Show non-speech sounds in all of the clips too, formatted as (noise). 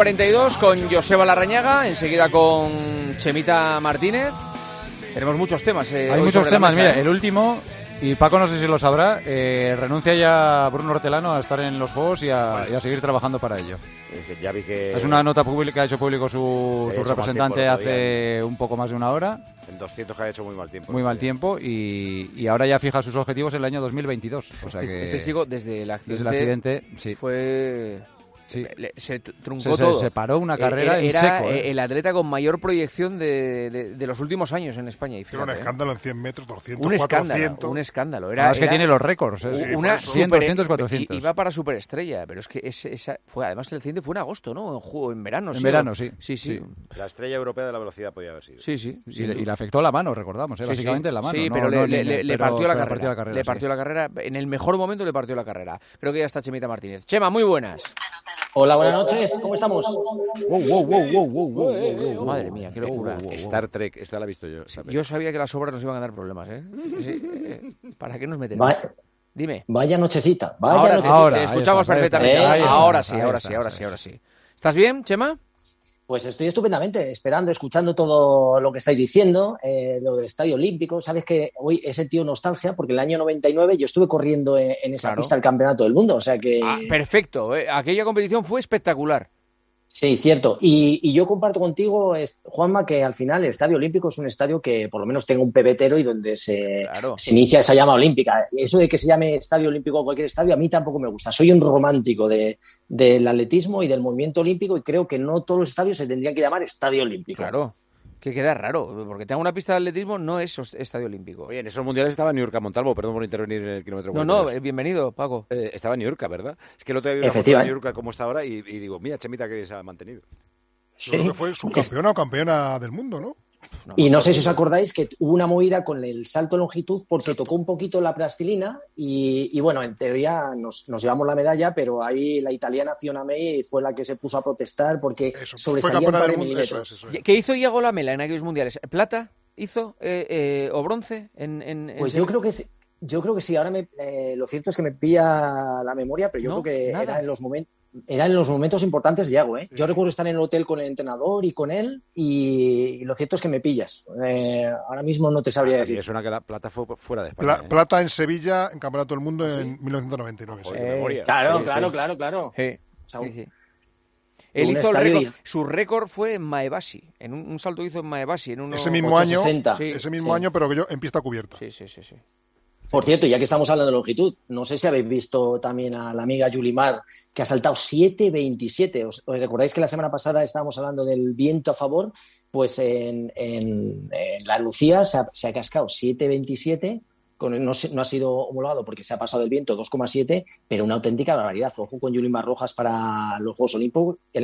Kilómetro 42 con Joseba Larrañaga, enseguida con Chemita Martínez. Tenemos muchos temas. eh, Hay muchos temas, mesa, mira, ¿eh? el último, y Paco no sé si lo sabrá, eh, renuncia ya Bruno Hortelano a estar en los Juegos y a, y a seguir trabajando para ello. Eh, que ya vi que Es una nota pública que ha hecho público su, representante hace un poco más de una hora, en 200 que ha hecho muy mal tiempo. muy mal tiempo, y, y ahora ya fija sus objetivos en el año 2022. O sea Este, que este chico, desde el accidente, desde el accidente, sí. fue... Sí. le- se tr- truncó Se- se- todo. se paró una Eh, carrera era, en era, seco, eh, ¿eh? el atleta con mayor proyección de, de- de los últimos años en España. Y un fíjate, ¿eh? escándalo en 100 metros, 200, Un escándalo, 400. un escándalo. Era, Además que era tiene los récords, ¿eh? Sí, una por eso. 100, super- 200, 400. i- Iba para superestrella, pero es que ese- esa fue además el accidente fue en agosto, ¿no? En, ju- en verano. En sí, verano, sí. Sí, sí. La estrella europea de la velocidad podía haber sido. Sí, sí. Y le, y le afectó la mano, recordamos, ¿eh? Sí, básicamente sí. la mano. Sí, no- pero, no le, partió la carrera. le partió la carrera. En el mejor momento le partió la carrera. Creo que ya está Chemita Martínez. Chema, muy buenas. Hola, buenas noches, ¿cómo estamos? Wow, wow, wow, wow, wow, wow, wow, wow. Madre mía, qué locura. Star Trek, esta la he visto yo. peli. Yo sabía que las obras nos iban a dar problemas, ¿eh? Sí, ¿Para qué nos metemos? Dime. vaya nochecita, vaya Ahora, nochecita. Ahora, te escuchamos perfectamente. ahora sí, ahora sí, ahora sí, ahora sí. ¿Estás bien, Chema? Pues estoy estupendamente, esperando, escuchando todo lo que estáis diciendo, eh, lo del Estadio Olímpico. Sabes que hoy he sentido nostalgia porque el año 99 yo estuve corriendo en, en esa Claro. pista del Campeonato del Mundo, o sea que... Ah, perfecto. eh, Aquella competición fue espectacular. Sí, cierto. Y, y yo comparto contigo, Juanma, que al final el Estadio Olímpico es un estadio que por lo menos tenga un pebetero y donde se, Claro. se inicia esa llama olímpica. Eso de que se llame Estadio Olímpico o cualquier estadio, a mí tampoco me gusta. Soy un romántico de, del atletismo y del movimiento olímpico y creo que no todos los estadios se tendrían que llamar Estadio Olímpico. Claro. Que queda raro, porque tenga una pista de atletismo no es estadio olímpico. Oye, en esos mundiales estaba New York Montalvo, perdón por intervenir en el kilómetro no, no, 42. eh, bienvenido, Paco. Eh, estaba en New York, ¿verdad? Es que el otro día vi una foto de York como está ahora y, y digo, mira, Chemita que se ha mantenido. Yo creo que fue subcampeona o campeona del mundo, ¿no? Y no sé si os acordáis que hubo una movida con el salto de longitud porque tocó un poquito la plastilina y, y, bueno, en teoría nos, nos llevamos la medalla, pero ahí la italiana Fiona May fue la que se puso a protestar porque Eso, sobresalía un par de mundo. Eso milímetros. es, eso es. ¿Qué hizo Iago Lamela en aquellos mundiales? ¿Plata hizo eh, eh, o bronce? En, en- en Pues serio? yo creo que sí. Yo creo que sí, ahora me, eh, lo cierto es que me pilla la memoria, pero yo No, creo que nada. era en los momentos era en los momentos importantes de Iago, ¿eh? Yo recuerdo estar en el hotel con el entrenador y con él y, y lo cierto es que me pillas. Eh, ahora mismo no te sabría Y decir. es una que la plata fue fuera de España. Pla- ¿eh? plata en Sevilla, en Campeonato del Mundo en 1999. sí. Joder, qué Eh, memoria. Claro, Sí, claro, claro, claro. Sí, O sea, sí, sí. Él hizo el récord, y- su récord fue en Maebashi, en un, un salto hizo en Maebashi, en uno... Ese mismo año, 860. Sí. ese mismo Sí. año, pero que yo en pista cubierta. Sí, sí, sí, sí. Por cierto, ya que estamos hablando de longitud, no sé si habéis visto también a la amiga Yulimar, que ha saltado 7.27. ¿Os, os recordáis que la semana pasada estábamos hablando del viento a favor? Pues en, en- en la Lucía se ha, se ha cascado 7.27. Con, no, ha sido homologado porque se ha pasado el viento 2,7, pero una auténtica barbaridad. Ojo con Yulimar Rojas para los Juegos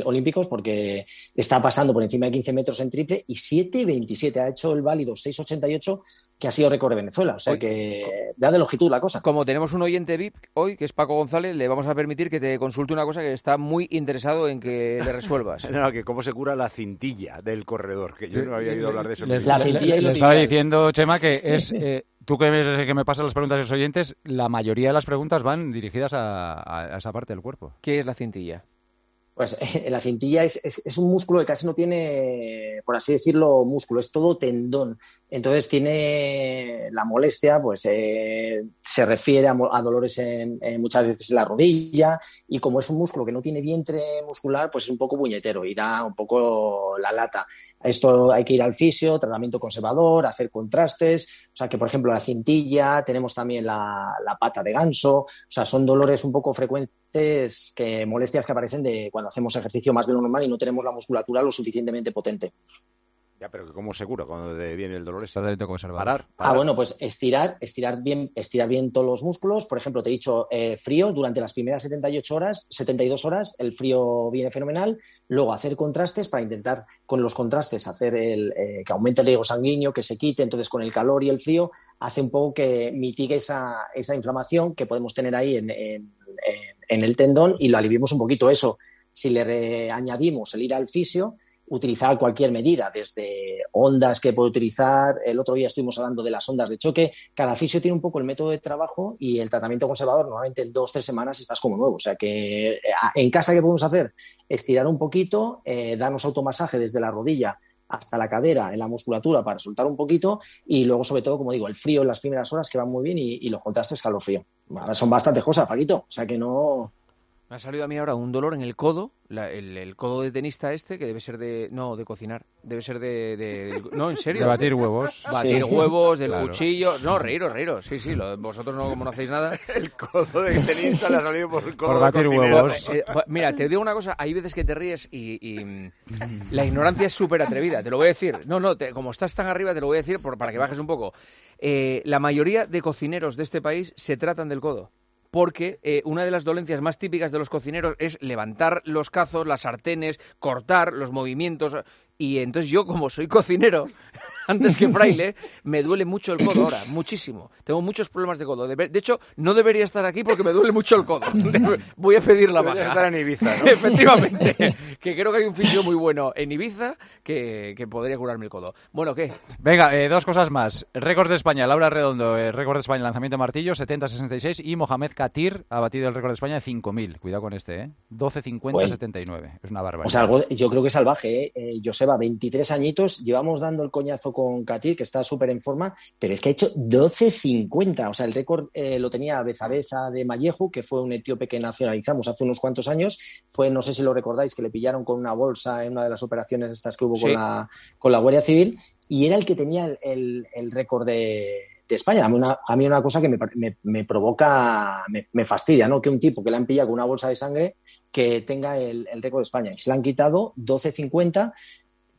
Olímpicos porque está pasando por encima de 15 metros en triple y 7.27. Ha hecho el válido 6.88 que ha sido récord de Venezuela. O sea que da de longitud la cosa. Como tenemos un oyente VIP hoy, que es Paco González, le vamos a permitir que te consulte una cosa que está muy interesado en que le resuelvas. (laughs) No, que cómo se cura la cintilla del corredor, que yo no había oído hablar de eso. Les, La cintilla y lo estaba diciendo, Chema, que es... (laughs) eh, tú que, ves- que me pasas las preguntas de los oyentes, la mayoría de las preguntas van dirigidas a- a esa parte del cuerpo. ¿Qué es la cintilla? Pues (laughs) la cintilla es, es- un músculo que casi no tiene, por así decirlo, músculo, es todo tendón. Entonces tiene la molestia, pues eh, se refiere a, dolores en, muchas veces en la rodilla y como es un músculo que no tiene vientre muscular, pues es un poco puñetero y da un poco la lata. Esto hay que ir al fisio, tratamiento conservador, hacer contrastes. O sea que, por ejemplo, la cintilla, tenemos también la, la pata de ganso. O sea, son dolores un poco frecuentes, que molestias que aparecen de cuando hacemos ejercicio más de lo normal y no tenemos la musculatura lo suficientemente potente. Ya, pero que ¿cómo se cura cuando viene el dolor? Tratamiento conservador. Parar, Ah, parar. bueno, pues estirar, estirar bien, estirar bien todos los músculos. Por ejemplo, te he dicho eh, frío durante las primeras 78 horas, 72 horas, el frío viene fenomenal. Luego hacer contrastes para intentar con los contrastes hacer el eh, que aumente el riego sanguíneo, que se quite. Entonces, con el calor y el frío hace un poco que mitigue esa, esa inflamación que podemos tener ahí en, en- en- el tendón y lo aliviemos un poquito eso. Si le añadimos el ir al fisio, utilizar cualquier medida, desde ondas que puede utilizar. El otro día estuvimos hablando de las ondas de choque. Cada fisio tiene un poco el método de trabajo y el tratamiento conservador, normalmente en dos, tres semanas estás como nuevo. O sea que eh, en casa, ¿qué podemos hacer? Estirar un poquito, eh, darnos automasaje desde la rodilla hasta la cadera en la musculatura para soltar un poquito y luego sobre todo como digo el frío en las primeras horas que van muy bien y, los contrastes calor-frío son bastantes cosas Paquito. O sea que no me ha salido a mí ahora un dolor en el codo, el, codo de tenista este, que debe ser de... No, de cocinar. Debe ser de... no, en serio. De batir huevos. (laughs) Batir huevos, del cuchillo... No, reíros, reíros. Sí, sí, vosotros no, como no hacéis nada. (laughs) el codo de tenista le ha salido por el codo Por batir huevos. Eh, eh, mira, te digo una cosa. Hay veces que te ríes y... la ignorancia es súper atrevida. Te lo voy a decir. No, no, como estás tan arriba te lo voy a decir para que bajes un poco. Eh, la mayoría de cocineros de este país se tratan del codo porque eh, una de las dolencias más típicas de los cocineros es levantar los cazos, las sartenes, cortar los movimientos. Y entonces yo, como soy cocinero, (laughs) antes que fraile, me duele mucho el codo ahora, muchísimo. Tengo muchos problemas de codo. De, hecho, no debería estar aquí porque me duele mucho el codo. (laughs) Voy a pedir la baja. estar en Ibiza, ¿no? (laughs) Efectivamente. Que creo que hay un fisio muy bueno en Ibiza que, podría curarme el codo. Bueno, ¿qué? Venga, eh, dos cosas más. Récord de España, Laura Redondo, eh, récord de España, lanzamiento de martillo, 70-66. Y Mohamed Katir ha batido el récord de España de 5.000. Cuidado con este, ¿eh? 12-50-79. Es una barbaridad. O sea, algo, yo creo que es salvaje, ¿eh? eh Joseba, 23 añitos, llevamos dando el coñazo con Katir, que está súper en forma, pero es que ha hecho 12.50. O sea, el récord eh, lo tenía Beza Beza de Mallejo, que fue un etíope que nacionalizamos hace unos cuantos años. Fue, no sé si lo recordáis, que le pillaron con una bolsa en una de las operaciones estas que hubo con, la, con la Guardia Civil, y era el que tenía el, récord de, España. A mí una, a mí una cosa que me, provoca, me, fastidia, ¿no? Que un tipo que le han pillado con una bolsa de sangre que tenga el, el récord de España. Y se le han quitado 12.50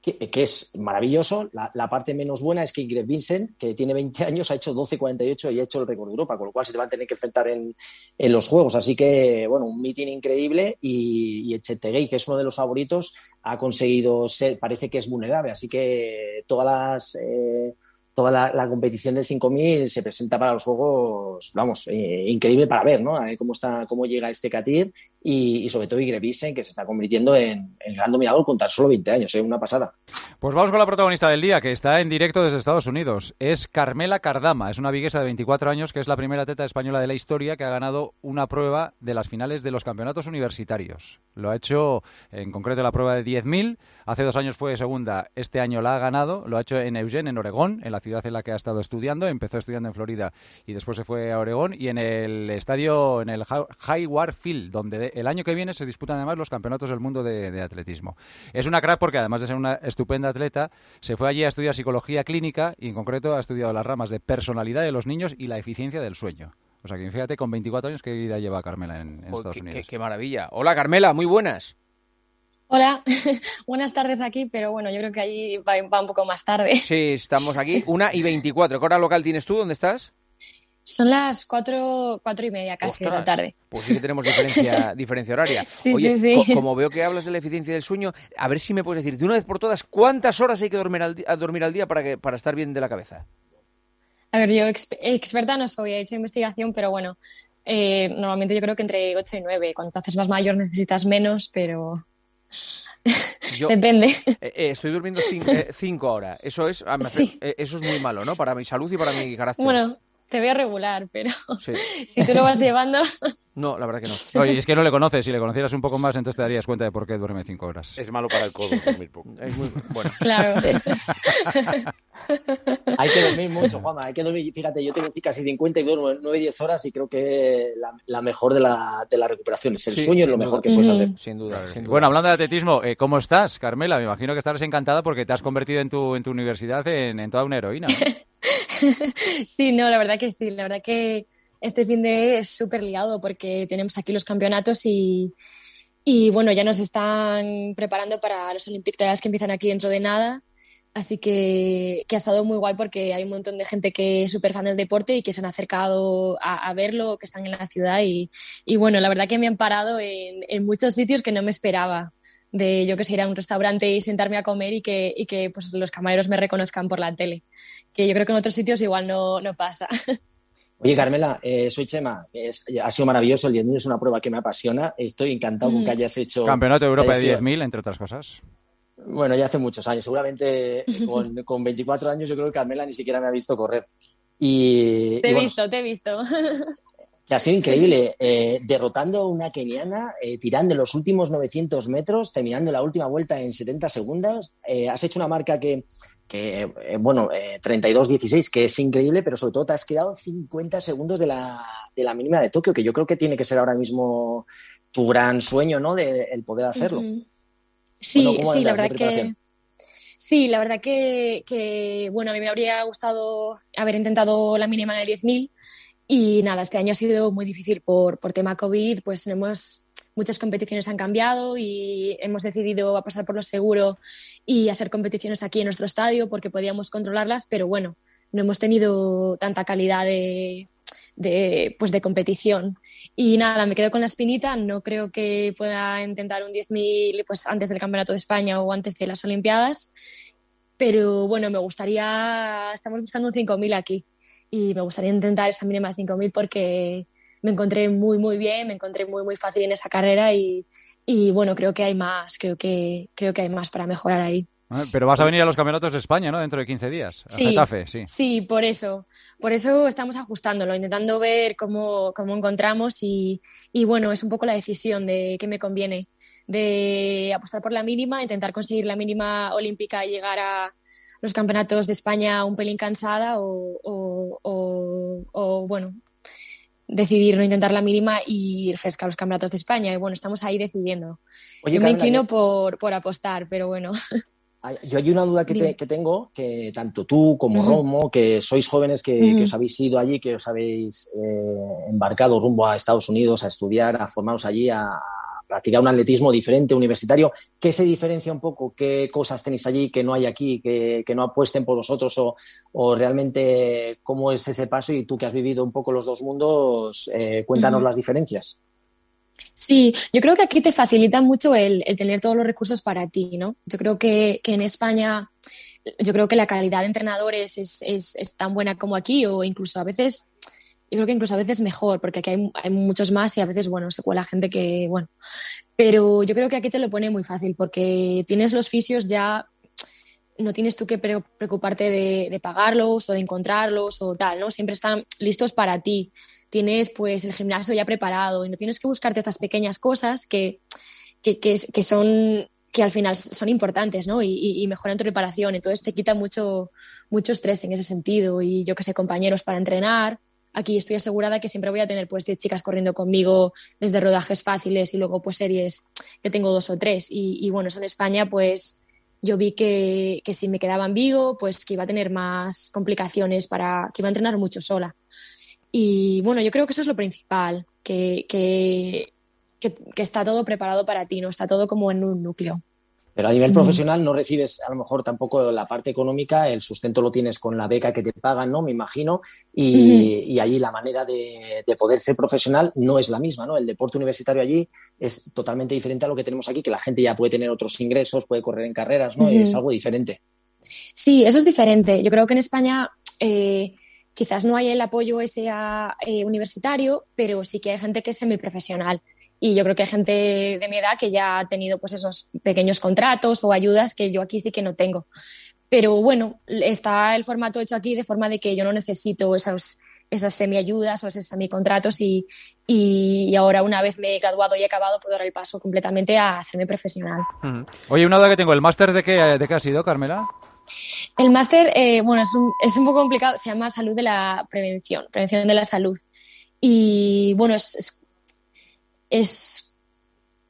que, es maravilloso. La, parte menos buena es que Ingrid Vincent, que tiene 20 años, ha hecho 12.48 y ha hecho el récord de Europa, con lo cual se te va a tener que enfrentar en, los Juegos. Así que, bueno, un meeting increíble y, y que es uno de los favoritos, ha conseguido ser, parece que es vulnerable. Así que todas las... Eh, toda la, competición del 5000 se presenta para los juegos, vamos, eh, increíble para ver, ¿no? cómo está, cómo llega este Katir y, sobre todo Igrevisen, que se está convirtiendo en el gran dominador con tan solo 20 años, es ¿eh? una pasada. Pues vamos con la protagonista del día, que está en directo desde Estados Unidos. Es Carmela Cardama, es una viguesa de 24 años, que es la primera teta española de la historia que ha ganado una prueba de las finales de los campeonatos universitarios. Lo ha hecho en concreto la prueba de 10.000, hace dos años fue segunda, este año la ha ganado, lo ha hecho en Eugene, en Oregón, en la ciudad en la que ha estado estudiando, empezó estudiando en Florida y después se fue a Oregón, y en el estadio, en el Highward Field, donde el año que viene se disputan además los campeonatos del mundo de, atletismo. Es una crack porque además de ser una estupenda atleta, se fue allí a estudiar psicología clínica y en concreto ha estudiado las ramas de personalidad de los niños y la eficiencia del sueño. O sea que fíjate con 24 años qué vida lleva Carmela en, Estados Unidos. Qué, maravilla. Hola Carmela, muy buenas. Hola, (laughs) buenas tardes aquí, pero bueno, yo creo que allí va, un poco más tarde. Sí, estamos aquí, una y 24. ¿Qué hora local tienes tú? ¿Dónde estás? Son las cuatro, cuatro y media casi de la tarde. Pues sí que tenemos diferencia, (laughs) diferencia horaria. Sí, sí, sí. como veo que hablas de la eficiencia del sueño, a ver si me puedes decir de una vez por todas cuántas horas hay que dormir al, dormir al día para, que, para estar bien de la cabeza. A ver, yo experta no soy, he hecho investigación, pero bueno, eh, normalmente yo creo que entre 8 y 9. Cuando te haces más mayor necesitas menos, pero (laughs) Depende. Eh, eh, estoy durmiendo 5 horas. Eso es, eso es muy malo, ¿no? Para mi salud y para mi carácter. Bueno, te veo regular, pero (laughs) si tú lo vas llevando. No, la verdad que no. Oye, es que no le conoces. Si le conocieras un poco más, entonces te darías cuenta de por qué duerme cinco horas. Es malo para el codo dormir poco. (laughs) Es muy bueno. Claro. (laughs) hay que dormir mucho, Juanma. Hay que dormir. Fíjate, yo tengo casi 50 y duermo 9-10 horas y creo que la, mejor de la, de la recuperación es el sueño, es lo mejor que puedes hacer. Sin duda, Bueno, hablando de atletismo, eh, ¿cómo estás, Carmela? Me imagino que estarás encantada porque te has convertido en tu, en tu universidad en, en toda una heroína. (laughs) sí, no, la verdad que sí. La verdad que este fin de es súper ligado porque tenemos aquí los campeonatos y, y, bueno, ya nos están preparando para los Olympic que empiezan aquí dentro de nada. Así que, que, ha estado muy guay porque hay un montón de gente que es súper fan del deporte y que se han acercado a, verlo, que están en la ciudad. Y, y, bueno, la verdad que me han parado en, muchos sitios que no me esperaba. De yo que sé, ir a un restaurante y sentarme a comer y que, y que pues, los camareros me reconozcan por la tele. Que yo creo que en otros sitios igual no, no pasa. (laughs) Oye, Carmela, eh, soy Chema. ha sido maravilloso. El 10.000 es una prueba que me apasiona. Estoy encantado con que hayas hecho. Campeonato de Europa de 10.000, entre otras cosas. Bueno, ya hace muchos años. Seguramente (laughs) con, con 24 años yo creo que Carmela ni siquiera me ha visto correr. Y, Te y he bueno, visto, te he visto. (laughs) que ha sido increíble, eh, derrotando a una keniana, eh, tirando los últimos 900 metros, terminando la última vuelta en 70 segundos. Eh, has hecho una marca que, que bueno, eh, 32-16, que es increíble, pero sobre todo te has quedado 50 segundos de la, de la mínima de Tokio, que yo creo que tiene que ser ahora mismo tu gran sueño, ¿no? De el poder hacerlo. Sí, Bueno, ¿cómo sí, la de verdad que sí, la verdad que, que, bueno, a mí me habría gustado haber intentado la mínima el 10.000 y nada, este año ha sido muy difícil por, por tema COVID, pues hemos muchas competiciones han cambiado y hemos decidido apostar por lo seguro y hacer competiciones aquí en nuestro estadio porque podíamos controlarlas, pero bueno, no hemos tenido tanta calidad de, de, pues de competición. Y nada, me quedo con la espinita. No creo que pueda intentar un 10.000 pues, antes del Campeonato de España o antes de las Olimpiadas. Pero bueno, me gustaría. Estamos buscando un 5.000 aquí. Y me gustaría intentar esa mínima de 5.000 porque me encontré muy, muy bien, me encontré muy, muy fácil en esa carrera. Y, y bueno, creo que hay más. Creo que, creo que hay más para mejorar ahí. Ah, Pero vas a venir a los campeonatos de España, ¿no? Dentro de 15 días. A Sí. Getafe, sí. Sí, por eso. Por eso estamos ajustándolo, intentando ver cómo, cómo encontramos y, y, bueno, es un poco la decisión de qué me conviene. De apostar por la mínima, intentar conseguir la mínima olímpica y llegar a los campeonatos de España un pelín cansada o, o, o, o, bueno, decidir no intentar la mínima y ir fresca a los campeonatos de España. Y bueno, estamos ahí decidiendo. Oye, Yo me inclino yo- por, por apostar, pero bueno. (laughs) Yo hay una duda que, te- que tengo, que tanto tú como. Romo, que sois jóvenes que, que os habéis ido allí, que os habéis eh, embarcado rumbo a Estados Unidos a estudiar, a formaros allí, a practicar un atletismo diferente, universitario, ¿qué se diferencia un poco? ¿Qué cosas tenéis allí que no hay aquí, que, que no apuesten por vosotros? O, o realmente cómo es ese paso? Y tú que has vivido un poco los dos mundos, eh, cuéntanos las diferencias. Sí, yo creo que aquí te facilita mucho el, el tener todos los recursos para ti, ¿no? Yo creo que, que en España, yo creo que la calidad de entrenadores es, es, es tan buena como aquí, o incluso a veces, yo creo que incluso a veces mejor, porque aquí hay, hay muchos más y a veces, bueno, se cuela gente que, bueno. Pero yo creo que aquí te lo pone muy fácil, porque tienes los fisios ya, no tienes tú que pre- preocuparte de, de pagarlos o de encontrarlos o tal, ¿no? Siempre están listos para ti tienes pues el gimnasio ya preparado y no tienes que buscarte estas pequeñas cosas que, que, que, que son que al final son importantes ¿no? y, y- mejoran tu preparación. Entonces te quita mucho, mucho estrés en ese sentido y yo que sé, compañeros para entrenar. Aquí estoy asegurada que siempre voy a tener pues 10 chicas corriendo conmigo desde rodajes fáciles y luego pues series que tengo dos o tres. Y, y bueno, eso en España pues yo vi que, que si me quedaba en Vigo pues que iba a tener más complicaciones para que iba a entrenar mucho sola. Y bueno, yo creo que eso es lo principal, que, que, que, está todo preparado para ti, ¿no? Está todo como en un núcleo. Pero a nivel profesional no recibes a lo mejor tampoco la parte económica, el sustento lo tienes con la beca que te pagan, ¿no? Me imagino. Y, y allí la manera de, de poder ser profesional no es la misma, ¿no? El deporte universitario allí es totalmente diferente a lo que tenemos aquí, que la gente ya puede tener otros ingresos, puede correr en carreras, ¿no? Es algo diferente. Sí, eso es diferente. Yo creo que en España eh, quizás no hay el apoyo ese eh, universitario, pero sí que hay gente que es semiprofesional. Y yo creo que hay gente de mi edad que ya ha tenido pues esos pequeños contratos o ayudas que yo aquí sí que no tengo. Pero bueno, está el formato hecho aquí de forma de que yo no necesito esos, esas semiayudas o esos semicontratos y, y, ahora una vez me he graduado y he acabado puedo dar el paso completamente a hacerme profesional. Oye, una duda que tengo. ¿El máster de qué, de qué ha sido, Carmela? El máster, eh, bueno, es un, es un poco complicado, se llama Salud de la Prevención, Prevención de la Salud. Y bueno, es, es, es-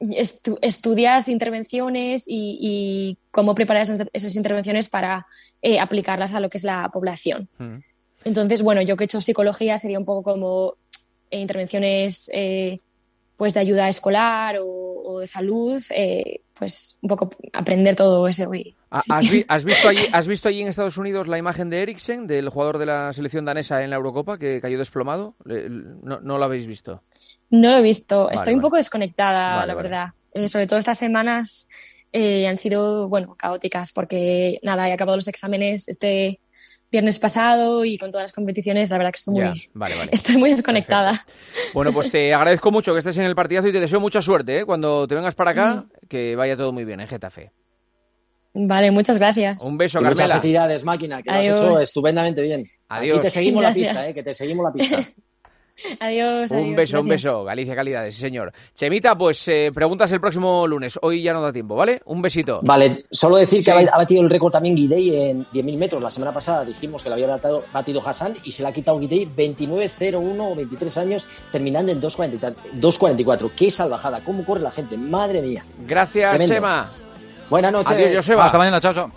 estu- estudias intervenciones y, y cómo preparar esas, esas intervenciones para eh, aplicarlas a lo que es la población. Ujú. Entonces, bueno, yo que he hecho psicología sería un poco como eh, intervenciones pues de ayuda escolar o, o de salud, pues un poco aprender todo eso. Y, sí. ¿Has, vi- has visto allí, ¿Has visto allí en Estados Unidos la imagen de Eriksen, del jugador de la selección danesa en la Eurocopa, que cayó desplomado? No, no lo habéis visto. No lo he visto. Vale, Estoy un poco desconectada, Vale, la verdad. Eh, sobre todo estas semanas eh, han sido, bueno, caóticas porque, nada, he acabado los exámenes este viernes pasado y con todas las competiciones, la verdad que estoy muy, Ya, vale, vale. (laughs) estoy muy desconectada. Bueno, pues te agradezco mucho que estés en el partidazo y te deseo mucha suerte ¿eh? cuando te vengas para acá, que vaya todo muy bien en Getafe. Vale, muchas gracias. Un beso, Y muchas Carmela. felicidades, máquina, que lo has Adiós. hecho estupendamente bien. Adiós. Aquí te seguimos la Gracias. pista, eh, que te seguimos la pista. (laughs) Adiós. Un adiós, beso, un gracias. beso. Galicia Calidades, sí, señor. Chemita, pues eh, preguntas el próximo lunes. Hoy ya no da tiempo, ¿vale? Un besito. Vale, solo decir que Sí. ha ha batido el récord también Guidey en 10.000 metros. La semana pasada dijimos que lo había batido, batido Hassan y se le ha quitado Guidey 29.01 o 23 años, terminando en 2.40 y tal- 2.44. Qué salvajada, cómo corre la gente, madre mía. Gracias, Tremendo. Chema. Buenas noches. Adiós, Joseba. Hasta mañana, chao, chao.